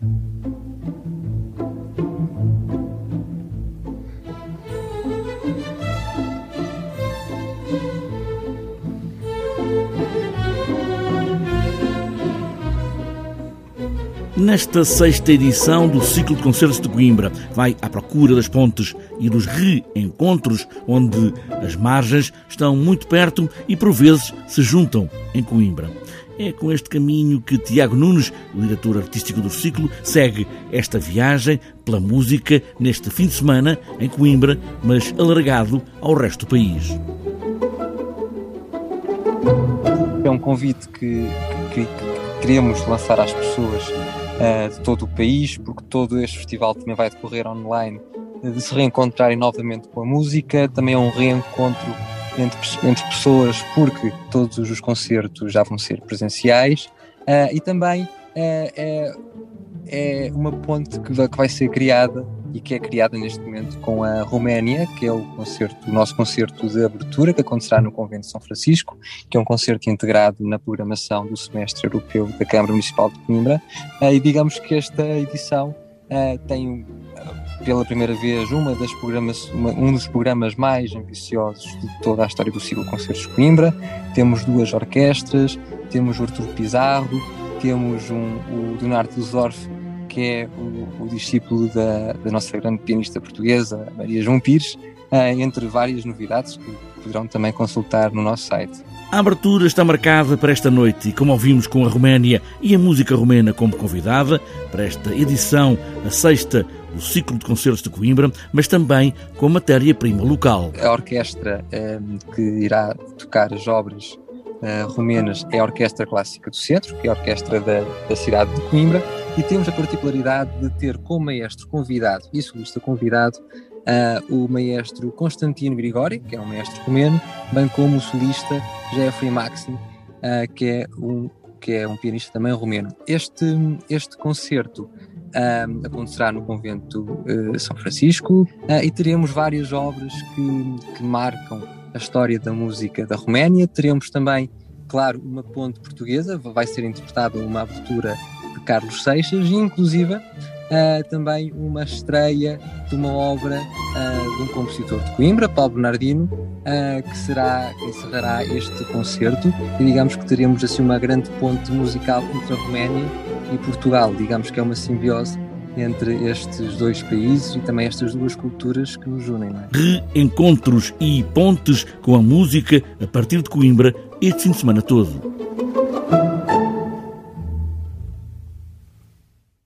Nesta sexta edição do ciclo de concertos de Coimbra, vai à procura das pontes e dos reencontros, onde as margens estão muito perto e por vezes se juntam em Coimbra. É com este caminho que Tiago Nunes, o diretor artístico do ciclo, segue esta viagem pela música neste fim de semana em Coimbra, mas alargado ao resto do país. É um convite que, que, que queremos lançar às pessoas uh, de todo o país, porque todo este festival também vai decorrer online, de se reencontrarem novamente com a música, também é um reencontro entre, entre pessoas, porque todos os concertos já vão ser presenciais, uh, e também é, é uma ponte que vai, que vai ser criada e que é criada neste momento com a Roménia, que é o concerto, o nosso concerto de abertura, que acontecerá no Convento de São Francisco, que é um concerto integrado na programação do semestre europeu da Câmara Municipal de Coimbra. E digamos que esta edição tem pela primeira vez uma das programas, uma, um dos programas mais ambiciosos de toda a história do ciclo Concertos de Coimbra. Temos duas orquestras, temos o Artur Pizarro, temos um, o Leonardo Dusdorf que é o, o discípulo da, da, nossa grande pianista portuguesa, Maria João Pires, uh, entre várias novidades que poderão também consultar no nosso site. A abertura está marcada para esta noite e, como ouvimos com a Roménia e a música romena como convidada, para esta edição, a sexta do ciclo de concertos de Coimbra, mas também com matéria-prima local. A orquestra eh, que irá tocar as obras uh, romenas é a Orquestra Clássica do Centro, que é a orquestra da, da cidade de Coimbra, e temos a particularidade de ter como maestro convidado e solista convidado uh, o maestro Constantino Grigori, que é um maestro romeno, bem como o solista Jeffrey Maxim, uh, que, é um, que é um pianista também romeno. Este, este concerto uh, acontecerá no convento uh, São Francisco uh, e teremos várias obras que, que marcam a história da música da Roménia. Teremos também, claro, uma ponte portuguesa, vai ser interpretada uma abertura de Carlos Seixas e, inclusive, uh, também uma estreia de uma obra uh, de um compositor de Coimbra, Paulo Bernardino, uh, que será que encerrará este concerto e digamos que teremos assim uma grande ponte musical entre a Roménia e Portugal. Digamos que é uma simbiose entre estes dois países e também estas duas culturas que nos unem. É? Reencontros e pontes com a música a partir de Coimbra este fim de semana todo.